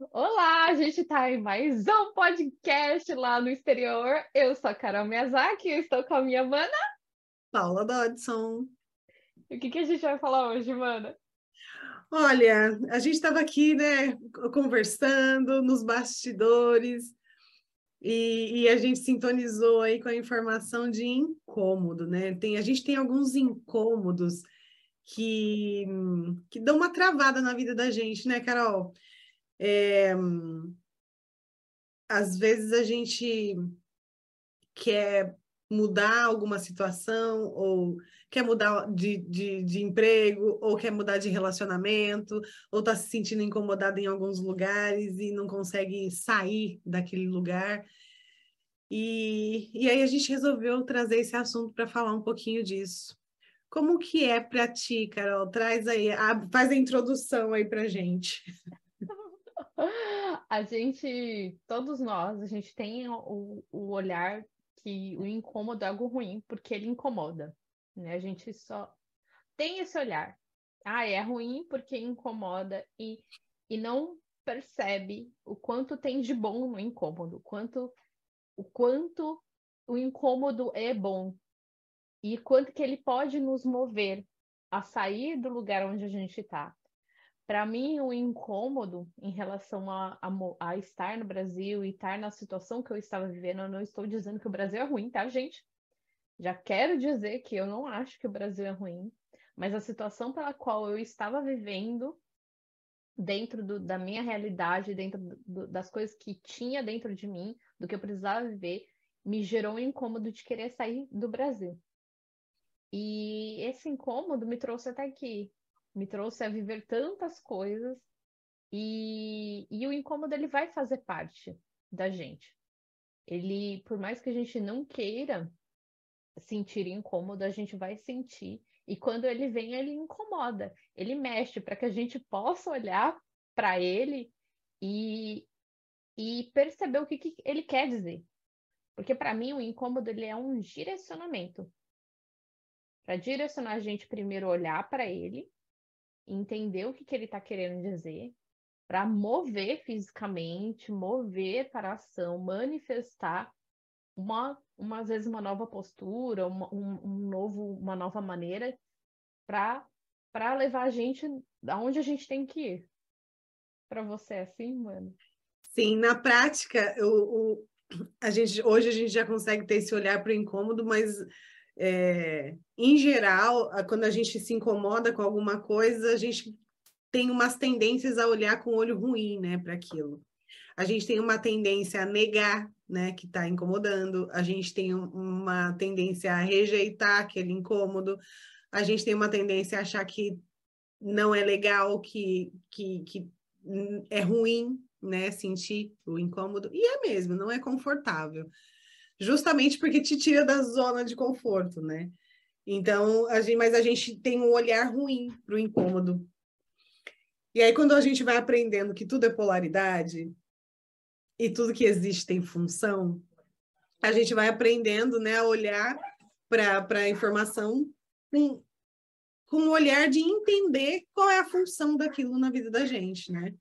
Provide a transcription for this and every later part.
Olá, a gente está em mais um podcast lá no exterior. Eu sou a Carol Miyazaki e estou com a minha mana. Paula Dodson. E o que, que a gente vai falar hoje, mana? Olha, a gente estava aqui, né, conversando nos bastidores e, e, a gente sintonizou aí com a informação de incômodo, né? Tem, a gente tem alguns incômodos que, que dão uma travada na vida da gente, né, Carol? É, às vezes a gente quer mudar alguma situação, ou quer mudar de, de, de emprego, ou quer mudar de relacionamento, ou está se sentindo incomodado em alguns lugares e não consegue sair daquele lugar. E, e aí a gente resolveu trazer esse assunto para falar um pouquinho disso. Como que é para ti, Carol? Traz aí, a, faz a introdução aí para gente. A gente, todos nós, a gente tem o, o olhar que o incômodo é algo ruim, porque ele incomoda, né? A gente só tem esse olhar. Ah, é ruim porque incomoda e, e não percebe o quanto tem de bom no incômodo, quanto, o quanto o incômodo é bom e quanto que ele pode nos mover a sair do lugar onde a gente está. Para mim, o incômodo em relação a, a, a, estar no Brasil e estar na situação que eu estava vivendo, eu não estou dizendo que o Brasil é ruim, tá, gente? Já quero dizer que eu não acho que o Brasil é ruim, mas a situação pela qual eu estava vivendo, dentro do, da minha realidade, dentro do, das coisas que tinha dentro de mim, do que eu precisava viver, me gerou um incômodo de querer sair do Brasil. E esse incômodo me trouxe até aqui, me trouxe a viver tantas coisas e, e o incômodo ele vai fazer parte da gente. Ele, por mais que a gente não queira sentir incômodo, a gente vai sentir. E quando ele vem, ele incomoda, ele mexe para que a gente possa olhar para ele e, e perceber o que, que ele quer dizer. Porque para mim o incômodo ele é um direcionamento. Para direcionar a gente primeiro olhar para ele entender o que, que ele está querendo dizer, para mover fisicamente, mover para a ação, manifestar uma, uma às vezes uma nova postura, uma, um, um novo, uma nova maneira para para levar a gente aonde a gente tem que ir. Para você é assim, mano? Sim, na prática, o, a gente, hoje a gente já consegue ter esse olhar para o incômodo, mas é, em geral, quando a gente se incomoda com alguma coisa, a gente tem umas tendências a olhar com olho ruim, né, para aquilo. A gente tem uma tendência a negar, né, que está incomodando. A gente tem uma tendência a rejeitar aquele incômodo. A gente tem uma tendência a achar que não é legal, que, que, que é ruim, né, sentir o incômodo. E é mesmo, não é confortável justamente porque te tira da zona de conforto, né? Então, a gente, mas a gente tem um olhar ruim para o incômodo. E aí, quando a gente vai aprendendo que tudo é polaridade e tudo que existe tem função, a gente vai aprendendo né, a olhar para a informação com, com um olhar de entender qual é a função daquilo na vida da gente, né?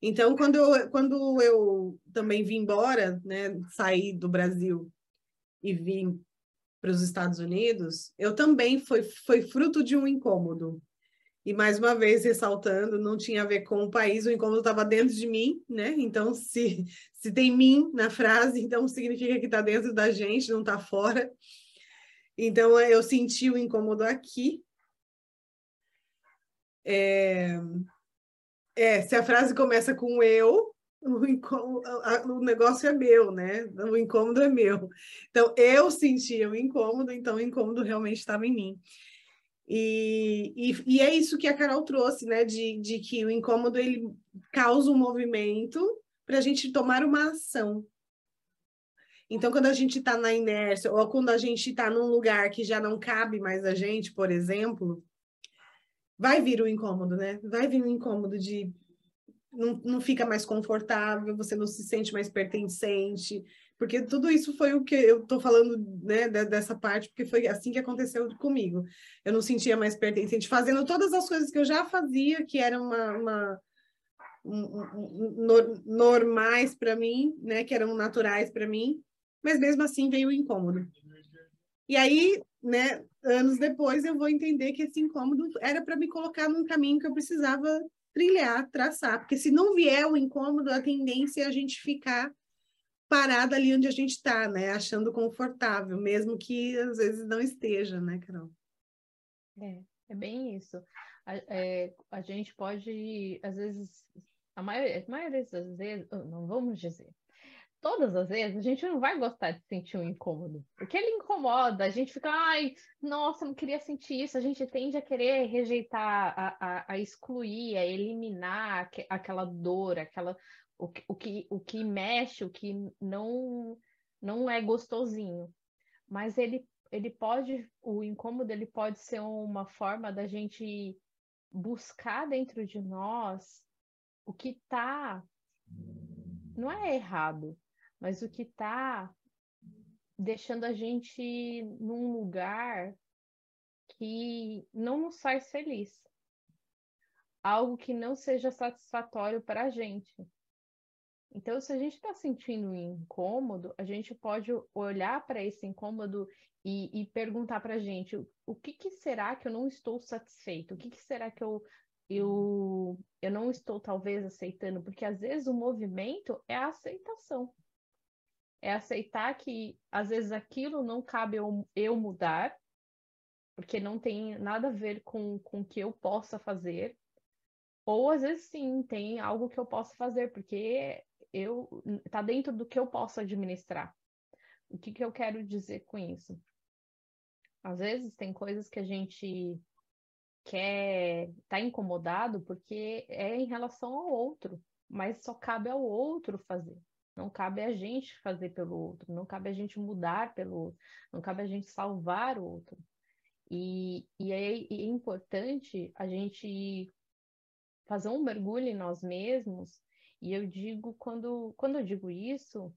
Então, quando eu, quando eu também vim embora, né, saí do Brasil e vim para os Estados Unidos, eu também foi, foi fruto de um incômodo. E mais uma vez ressaltando, não tinha a ver com o país, o incômodo estava dentro de mim, né? Então, se, se tem mim na frase, então significa que está dentro da gente, não está fora. Então, eu senti o incômodo aqui. É, é, se a frase começa com eu, o, incômodo, o negócio é meu, né? O incômodo é meu. Então, eu sentia o incômodo, então o incômodo realmente estava em mim. E, e, e, é isso que a Carol trouxe, né? De, de que o incômodo ele causa um movimento para a gente tomar uma ação. Então, quando a gente está na inércia, ou quando a gente está num lugar que já não cabe mais a gente, por exemplo, vai vir o incômodo, né? Vai vir o incômodo de não, não fica mais confortável, você não se sente mais pertencente, porque tudo isso foi o que eu estou falando né, dessa parte, porque foi assim que aconteceu comigo. Eu não sentia mais pertencente, fazendo todas as coisas que eu já fazia, que era uma, uma normais para mim, né, que eram naturais para mim, mas mesmo assim veio o incômodo. E aí, né, anos depois eu vou entender que esse incômodo era para me colocar num caminho que eu precisava trilhar, traçar, porque se não vier o incômodo, a tendência é a gente ficar parada ali onde a gente está, né, achando confortável, mesmo que às vezes não esteja, né, Carol? É, é bem isso. A, é, a gente pode, às vezes, a maioria, a maioria das vezes, não vamos dizer, todas as vezes, a gente não vai gostar de sentir um incômodo, porque ele incomoda, a gente fica, ai, nossa, não queria sentir isso, a gente tende a querer rejeitar, a, a, a excluir, a eliminar aquela dor, aquela, o, o, que, o que mexe, o que não, não é gostosinho. Mas ele, ele pode, o incômodo, ele pode ser uma forma da gente buscar dentro de nós o que está não é errado, mas o que está deixando a gente num lugar que não nos faz feliz. Algo que não seja satisfatório para a gente. Então, se a gente está sentindo um incômodo, a gente pode olhar para esse incômodo e, e perguntar para a gente o que, que, será que eu não estou satisfeito? O que, que será que eu, eu, eu não estou talvez aceitando? Porque às vezes o movimento é a aceitação. É aceitar que às vezes aquilo não cabe eu, eu mudar, porque não tem nada a ver com, com o que eu possa fazer. Ou às vezes sim, tem algo que eu posso fazer, porque eu tá dentro do que eu posso administrar. O que, que eu quero dizer com isso? Às vezes tem coisas que a gente quer tá incomodado porque é em relação ao outro, mas só cabe ao outro fazer. Não cabe a gente fazer pelo outro, não cabe a gente mudar pelo outro, não cabe a gente salvar o outro. E, e é, é importante a gente fazer um mergulho em nós mesmos. E eu digo, quando, quando eu digo isso,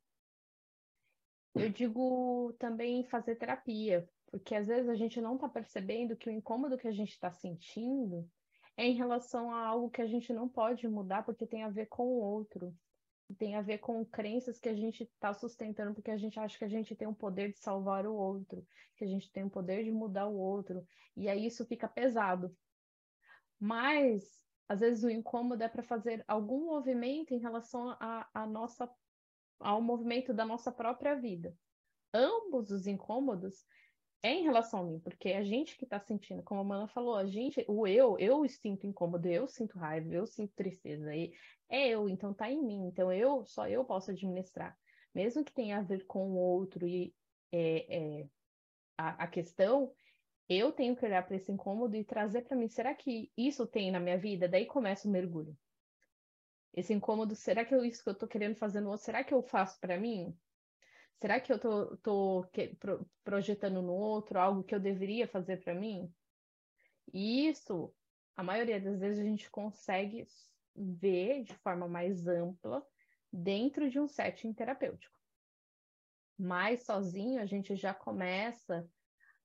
eu digo também fazer terapia, porque às vezes a gente não está percebendo que o incômodo que a gente está sentindo é em relação a algo que a gente não pode mudar porque tem a ver com o outro. Tem a ver com crenças que a gente está sustentando porque a gente acha que a gente tem o poder de salvar o outro, que a gente tem o poder de mudar o outro. E aí isso fica pesado. Mas, às vezes, o incômodo é para fazer algum movimento em relação a, a nossa, ao movimento da nossa própria vida. Ambos os incômodos é em relação a mim, porque é a gente que está sentindo, como a Mana falou, a gente, o eu, eu sinto incômodo, eu sinto raiva, eu sinto tristeza, e é eu, então tá em mim, então eu, só eu posso administrar. Mesmo que tenha a ver com o outro e é, é, a, a questão, eu tenho que olhar para esse incômodo e trazer para mim, será que isso tem na minha vida? Daí começa o mergulho. Esse incômodo, será que é isso que eu estou querendo fazer no outro, será que eu faço para mim? Será que eu tô pro, projetando no outro algo que eu deveria fazer para mim? E isso, a maioria das vezes, a gente consegue ver de forma mais ampla dentro de um setting terapêutico. Mas sozinho a gente já começa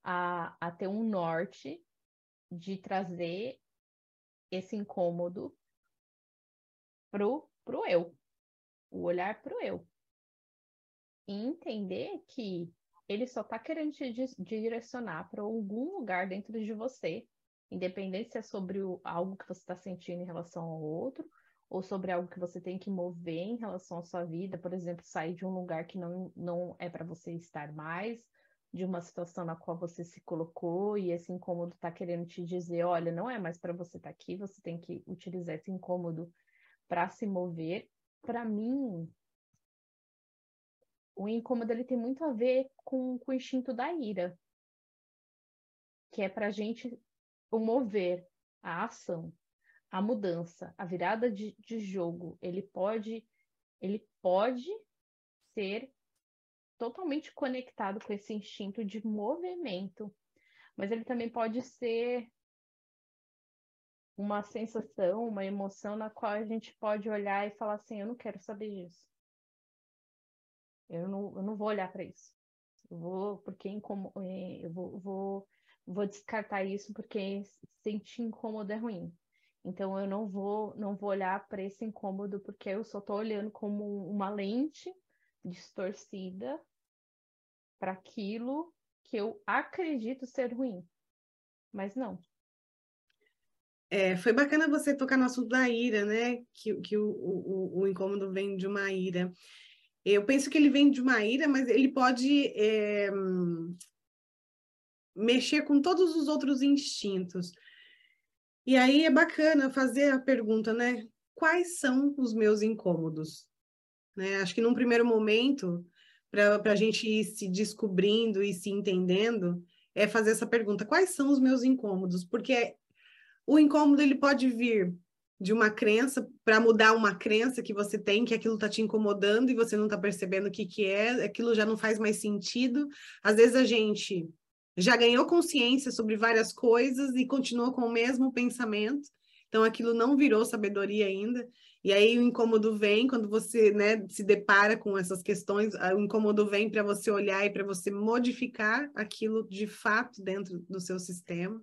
a, a ter um norte de trazer esse incômodo pro, pro eu, o olhar pro eu e entender que ele só está querendo te direcionar para algum lugar dentro de você, independente se é sobre o, algo que você está sentindo em relação ao outro, ou sobre algo que você tem que mover em relação à sua vida, por exemplo, sair de um lugar que não, não é para você estar mais, de uma situação na qual você se colocou e esse incômodo está querendo te dizer, olha, não é mais para você estar tá aqui, você tem que utilizar esse incômodo para se mover. Para mim, o incômodo ele tem muito a ver com, com o instinto da ira, que é para gente o mover, a ação, a mudança, a virada de, de jogo. Ele pode, ele pode ser totalmente conectado com esse instinto de movimento, mas ele também pode ser uma sensação, uma emoção na qual a gente pode olhar e falar assim: eu não quero saber disso. Eu não, eu não vou olhar para isso. Eu vou, porque incomo, é, eu vou, vou, vou descartar isso porque sentir incômodo é ruim. Então eu não vou não vou olhar para esse incômodo porque eu só estou olhando como uma lente distorcida para aquilo que eu acredito ser ruim. Mas não. É, foi bacana você tocar no assunto da ira, né? Que, que o, o, o incômodo vem de uma ira. Eu penso que ele vem de uma ira, mas ele pode é, mexer com todos os outros instintos. E aí é bacana fazer a pergunta, né? Quais são os meus incômodos? Né? Acho que num primeiro momento, para a gente ir se descobrindo e se entendendo, é fazer essa pergunta: quais são os meus incômodos? Porque o incômodo ele pode vir de uma crença para mudar uma crença que você tem que aquilo está te incomodando e você não está percebendo o que que é, aquilo já não faz mais sentido. Às vezes a gente já ganhou consciência sobre várias coisas e continua com o mesmo pensamento. Então aquilo não virou sabedoria ainda. E aí o incômodo vem quando você né, se depara com essas questões, o incômodo vem para você olhar e para você modificar aquilo de fato dentro do seu sistema.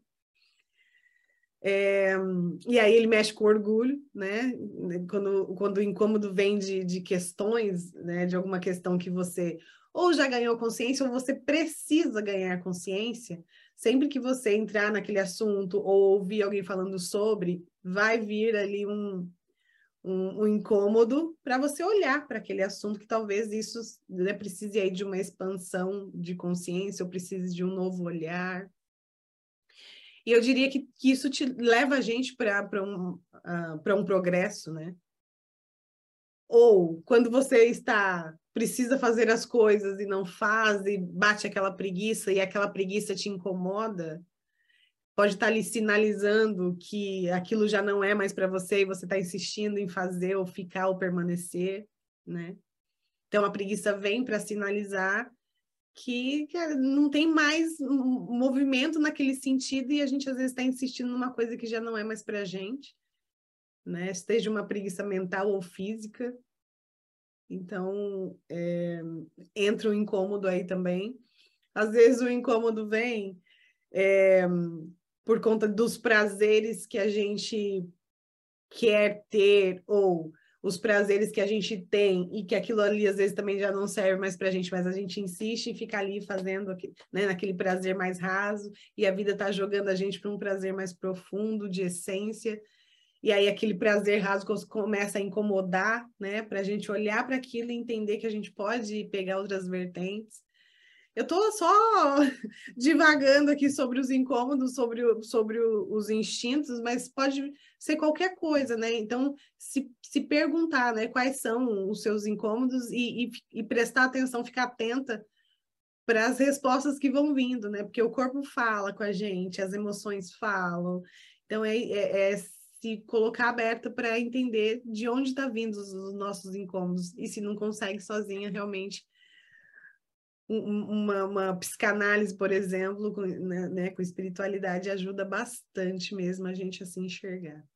É, e aí ele mexe com orgulho, né? Quando, quando o incômodo vem de, de questões, né? De alguma questão que você ou já ganhou consciência ou você precisa ganhar consciência, sempre que você entrar naquele assunto ou ouvir alguém falando sobre, vai vir ali um, um, um incômodo para você olhar para aquele assunto que talvez isso né, precise aí de uma expansão de consciência ou precise de um novo olhar. E eu diria que, que isso te leva a gente para um, uh, um progresso, né? Ou quando você está precisa fazer as coisas e não faz e bate aquela preguiça e aquela preguiça te incomoda, pode estar lhe sinalizando que aquilo já não é mais para você e você está insistindo em fazer ou ficar ou permanecer, né? Então a preguiça vem para sinalizar que não tem mais movimento naquele sentido e a gente às vezes está insistindo numa coisa que já não é mais para gente, né? Esteja uma preguiça mental ou física. Então, é, entra o incômodo aí também. Às vezes o incômodo vem é, por conta dos prazeres que a gente quer ter ou os prazeres que a gente tem e que aquilo ali às vezes também já não serve mais para a gente, mas a gente insiste em ficar ali fazendo né, naquele prazer mais raso e a vida está jogando a gente para um prazer mais profundo, de essência. E aí aquele prazer raso começa a incomodar, né? Para a gente olhar para aquilo e entender que a gente pode pegar outras vertentes. Eu estou só divagando aqui sobre os incômodos, sobre, o, sobre o, os instintos, mas pode ser qualquer coisa, né? Então, se, se perguntar né, quais são os seus incômodos e, e, e prestar atenção, ficar atenta para as respostas que vão vindo, né? Porque o corpo fala com a gente, as emoções falam. Então, é, é, é se colocar aberta para entender de onde está vindo os, os nossos incômodos. E se não consegue sozinha, realmente uma, uma psicanálise, por exemplo, com, né, né, com espiritualidade, ajuda bastante mesmo a gente a se enxergar.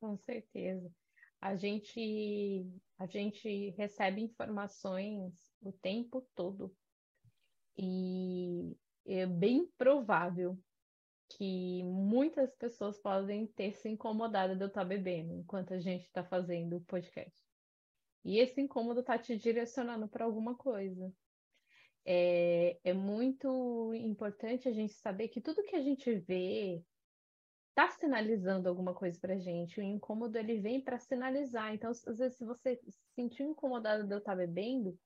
Com certeza. A gente, a gente recebe informações o tempo todo. E é bem provável que muitas pessoas podem ter se incomodado de eu estar bebendo enquanto a gente está fazendo o podcast. E esse incômodo está te direcionando para alguma coisa é, é muito importante a gente saber que tudo que a gente vê está sinalizando alguma coisa para gente. O incômodo ele vem para sinalizar. Então, às vezes, se você se sentir incomodado de eu estar tá bebendo,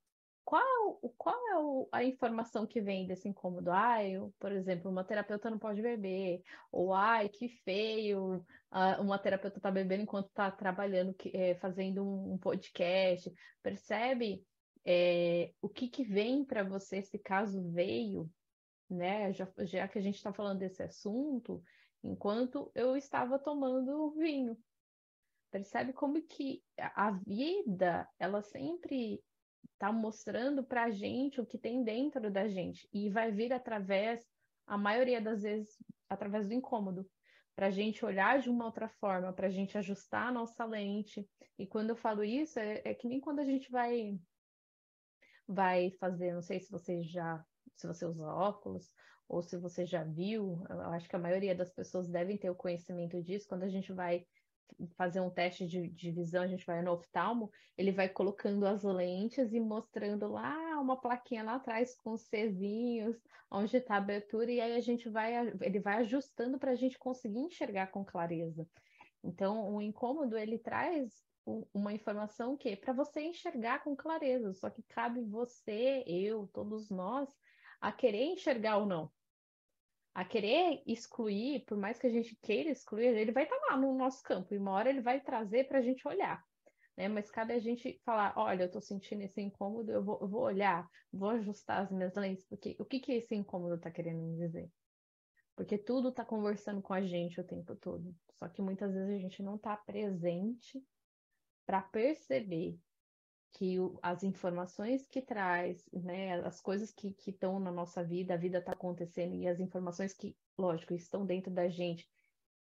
qual, qual é o, a informação que vem desse incômodo? Ai, eu, por exemplo, uma terapeuta não pode beber, ou ai, que feio, uh, uma terapeuta está bebendo enquanto está trabalhando, é, fazendo um, um podcast. Percebe é, o que, que vem para você, se caso veio, né? Já, já que a gente está falando desse assunto, enquanto eu estava tomando vinho. Percebe como que a vida, ela sempre está mostrando para a gente o que tem dentro da gente e vai vir através, a maioria das vezes, através do incômodo, para a gente olhar de uma outra forma, para a gente ajustar a nossa lente. E quando eu falo isso, é, é que nem quando a gente vai vai fazer, não sei se vocês já se você usa óculos, ou se você já viu, eu acho que a maioria das pessoas devem ter o conhecimento disso, quando a gente vai fazer um teste de, de, visão, a gente vai no oftalmo, ele vai colocando as lentes e mostrando lá uma plaquinha lá atrás com os Czinhos, onde está a abertura, e aí a gente vai, ele vai ajustando para a gente conseguir enxergar com clareza. Então, o incômodo, ele traz uma informação que para você enxergar com clareza, só que cabe você, eu, todos nós, a querer enxergar ou não a querer excluir, por mais que a gente queira excluir, ele vai estar tá lá no nosso campo, e uma hora ele vai trazer para a gente olhar. Né? Mas cabe a gente falar, olha, eu estou sentindo esse incômodo, eu vou, eu vou, olhar, vou ajustar as minhas lentes, porque o que, que esse incômodo está querendo me dizer? Porque tudo está conversando com a gente o tempo todo. Só que muitas vezes a gente não está presente para perceber que o, as informações que traz, né, as coisas que estão na nossa vida, a vida está acontecendo e as informações que, lógico, estão dentro da gente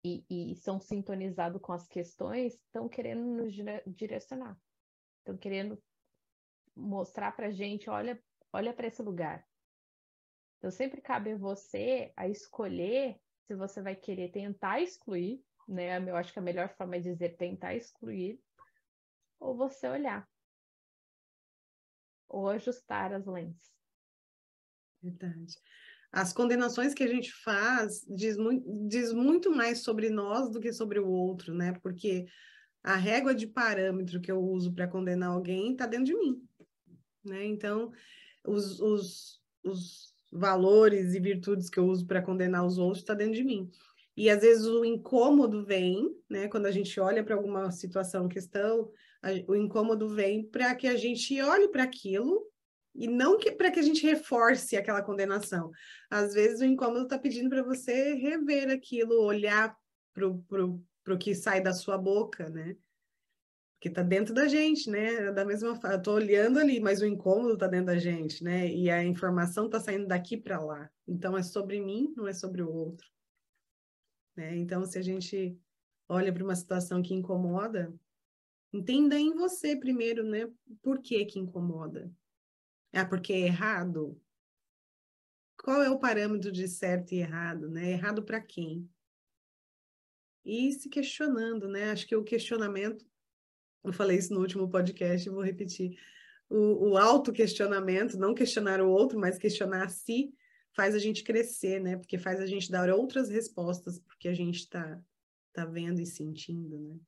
e, e são sintonizados com as questões, estão querendo nos direcionar, estão querendo mostrar para a gente, olha, olha para esse lugar. Então sempre cabe a você a escolher se você vai querer tentar excluir, né? Eu acho que a melhor forma é dizer tentar excluir, ou você olhar ou ajustar as lentes. Verdade. As condenações que a gente faz diz muito, diz muito mais sobre nós do que sobre o outro, né? Porque a régua de parâmetro que eu uso para condenar alguém está dentro de mim, né? Então, os, os, os valores e virtudes que eu uso para condenar os outros está dentro de mim. E às vezes o incômodo vem, né? Quando a gente olha para alguma situação, questão, o incômodo vem para que a gente olhe para aquilo e não para que a gente reforce aquela condenação. Às vezes o incômodo está pedindo para você rever aquilo, olhar para o que sai da sua boca, né? Porque está dentro da gente, né? Da mesma forma, eu estou olhando ali, mas o incômodo está dentro da gente, né? E a informação está saindo daqui para lá. Então é sobre mim, não é sobre o outro. Né? Então, se a gente olha para uma situação que incomoda, Entenda em você primeiro, né? Por que que incomoda? Ah, porque é errado? Qual é o parâmetro de certo e errado, né? Errado para quem? E se questionando, né? Acho que o questionamento, eu falei isso no último podcast, vou repetir. O, o auto-questionamento, não questionar o outro, mas questionar a si, faz a gente crescer, né? Porque faz a gente dar outras respostas porque a gente está tá vendo e sentindo, né?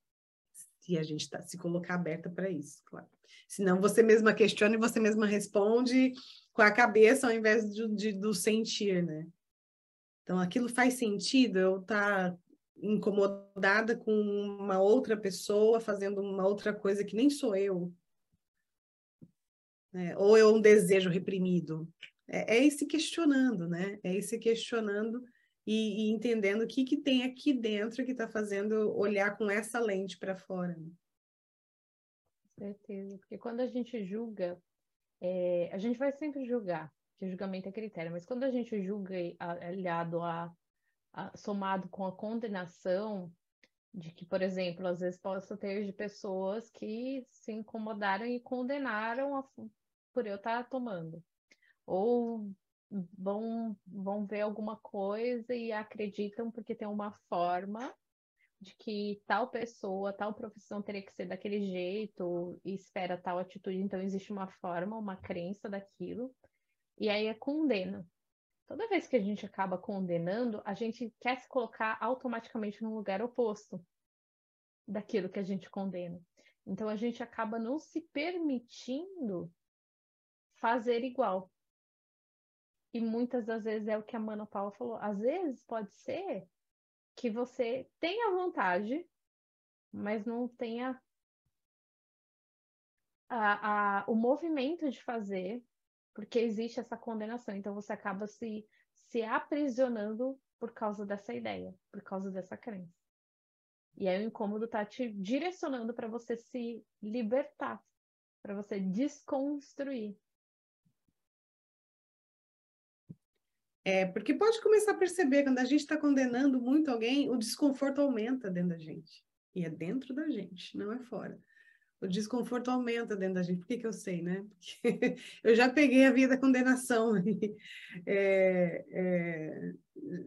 Se a gente está se colocar aberta para isso, claro. Senão você mesma questiona e você mesma responde com a cabeça ao invés de, de do sentir, né? Então, aquilo faz sentido eu estar tá incomodada com uma outra pessoa fazendo uma outra coisa que nem sou eu. É, ou é um desejo reprimido. É, é esse questionando, né? É esse questionando e, e entendendo o que, que tem aqui dentro que está fazendo olhar com essa lente para fora. Né? Certeza, porque quando a gente julga, é, a gente vai sempre julgar, que julgamento é critério, mas quando a gente julga aliado a, a, somado com a condenação, de que, por exemplo, às vezes possa ter de pessoas que se incomodaram e condenaram a, por eu estar tomando. Ou vão, vão ver alguma coisa e acreditam porque tem uma forma de que tal pessoa, tal profissão teria que ser daquele jeito e espera tal atitude. Então, existe uma forma, uma crença daquilo, e aí é condena. Toda vez que a gente acaba condenando, a gente quer se colocar automaticamente no lugar oposto daquilo que a gente condena. Então, a gente acaba não se permitindo fazer igual. E muitas das vezes é o que a Mana Paula falou. Às vezes pode ser que você tenha vontade, mas não tenha a, a, o movimento de fazer, porque existe essa condenação. Então você acaba se, se aprisionando por causa dessa ideia, por causa dessa crença. E aí o incômodo está te direcionando para você se libertar, para você desconstruir. É, porque pode começar a perceber, quando a gente está condenando muito alguém, o desconforto aumenta dentro da gente. E é dentro da gente, não é fora. o desconforto aumenta dentro da gente. Por que, que eu sei, né? Porque eu já peguei a vida condenação. É, é,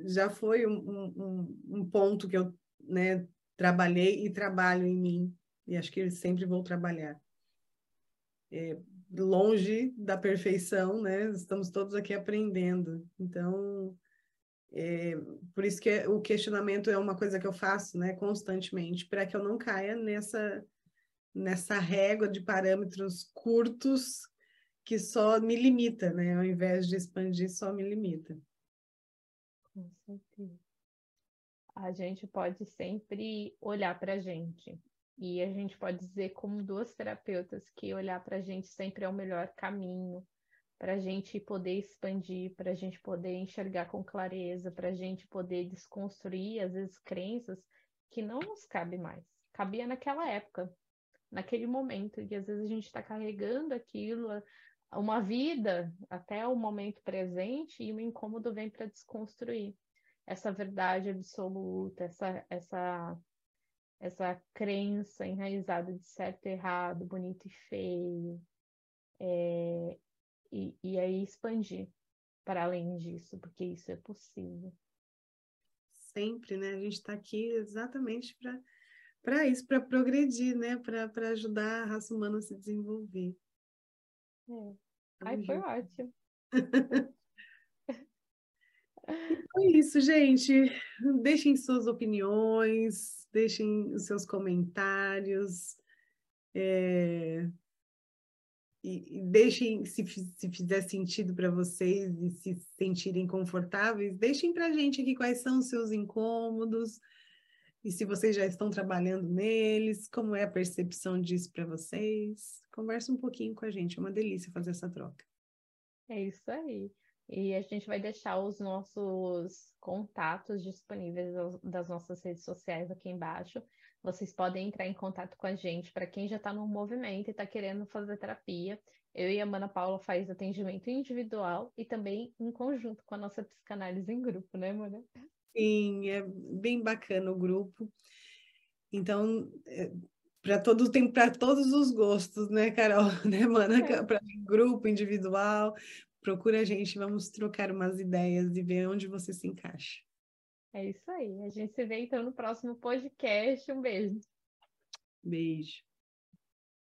já foi um, um, um, ponto que eu né, trabalhei e trabalho em mim. E acho que sempre vou trabalhar. É, longe da perfeição, né? Estamos todos aqui aprendendo. Então, é, por isso que o questionamento é uma coisa que eu faço, né, constantemente, para que eu não caia nessa nessa régua de parâmetros curtos que só me limita, né, ao invés de expandir, só me limita. Com certeza. A gente pode sempre olhar para a gente. E a gente pode dizer, como duas terapeutas, que olhar para a gente sempre é o melhor caminho para a gente poder expandir, para a gente poder enxergar com clareza, para a gente poder desconstruir, às vezes, crenças que não nos cabe mais. Cabia naquela época, naquele momento, e às vezes a gente está carregando aquilo, uma vida até o momento presente, e o incômodo vem para desconstruir essa verdade absoluta, essa, essa, essa crença enraizada de certo e errado, bonito e feio. É, e, e aí expandir para além disso, porque isso é possível. Sempre, né? A gente está aqui exatamente para para isso, para progredir, né? Para ajudar a raça humana a se desenvolver. É. Ai, foi ótimo. Então é isso, gente. Deixem suas opiniões, deixem os seus comentários. É e, deixem, se, se fizer sentido para vocês e se sentirem confortáveis, deixem para a gente aqui quais são os seus incômodos e se vocês já estão trabalhando neles, como é a percepção disso para vocês. Conversa um pouquinho com a gente, é uma delícia fazer essa troca. É isso aí. E a gente vai deixar os nossos contatos disponíveis das nossas redes sociais aqui embaixo. Vocês podem entrar em contato com a gente para quem já está no movimento e está querendo fazer terapia. Eu e a Mana Paula faz atendimento individual e também em conjunto com a nossa psicanálise em grupo, né, Mana? Sim, é bem bacana o grupo. Então, é, para todo tem para todos os gostos, né, Carol? Né, Mana? É. Para grupo, individual, procura a gente, vamos trocar umas ideias e ver onde você se encaixa. É isso aí. A gente se vê então no próximo podcast. Um beijo. Beijo.